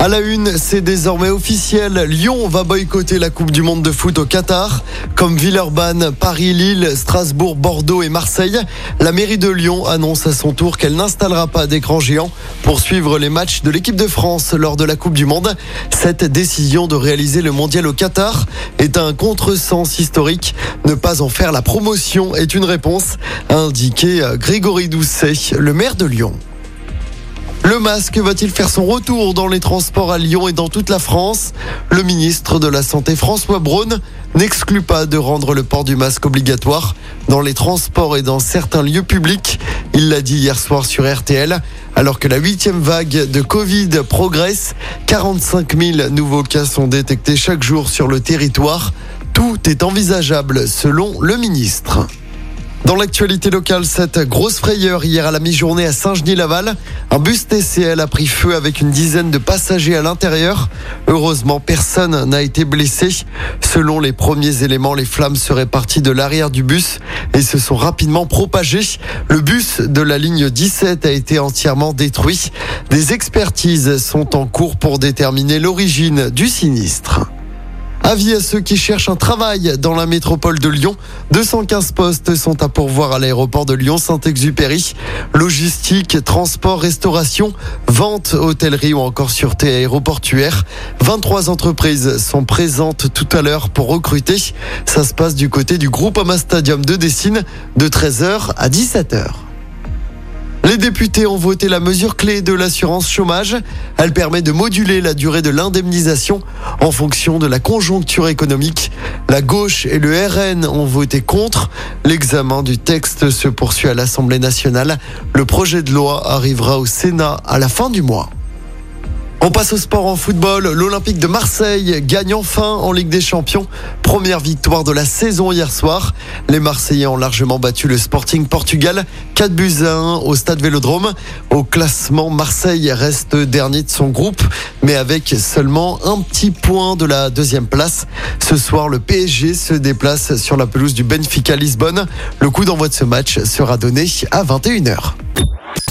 À la une, c'est désormais officiel. Lyon va boycotter la Coupe du Monde de foot au Qatar. Comme Villeurbanne, Paris, Lille, Strasbourg, Bordeaux et Marseille, la mairie de Lyon annonce à son tour qu'elle n'installera pas d'écran géant pour suivre les matchs de l'équipe de France lors de la Coupe du Monde. Cette décision de réaliser le mondial au Qatar est un contresens historique. Ne pas en faire la promotion est une réponse, a indiqué Grégory Doucet, le maire de Lyon. Le masque va-t-il faire son retour dans les transports à Lyon et dans toute la France? Le ministre de la Santé François Braun n'exclut pas de rendre le port du masque obligatoire dans les transports et dans certains lieux publics. Il l'a dit hier soir sur RTL. Alors que la huitième vague de Covid progresse, 45 000 nouveaux cas sont détectés chaque jour sur le territoire. Tout est envisageable selon le ministre. Dans l'actualité locale, cette grosse frayeur hier à la mi-journée à Saint-Genis-Laval. Un bus TCL a pris feu avec une dizaine de passagers à l'intérieur. Heureusement, personne n'a été blessé. Selon les premiers éléments, les flammes seraient parties de l'arrière du bus et se sont rapidement propagées. Le bus de la ligne 17 a été entièrement détruit. Des expertises sont en cours pour déterminer l'origine du sinistre. Avis à ceux qui cherchent un travail dans la métropole de Lyon. 215 postes sont à pourvoir à l'aéroport de Lyon Saint-Exupéry. Logistique, transport, restauration, vente, hôtellerie ou encore sûreté aéroportuaire. 23 entreprises sont présentes tout à l'heure pour recruter. Ça se passe du côté du groupe Ama Stadium de Dessine de 13h à 17h. Les députés ont voté la mesure clé de l'assurance chômage. Elle permet de moduler la durée de l'indemnisation en fonction de la conjoncture économique. La gauche et le RN ont voté contre. L'examen du texte se poursuit à l'Assemblée nationale. Le projet de loi arrivera au Sénat à la fin du mois. On passe au sport en football. L'Olympique de Marseille gagne enfin en Ligue des Champions. Première victoire de la saison hier soir. Les Marseillais ont largement battu le Sporting Portugal 4 buts à 1 au stade Vélodrome. Au classement, Marseille reste dernier de son groupe, mais avec seulement un petit point de la deuxième place. Ce soir, le PSG se déplace sur la pelouse du Benfica Lisbonne. Le coup d'envoi de ce match sera donné à 21h.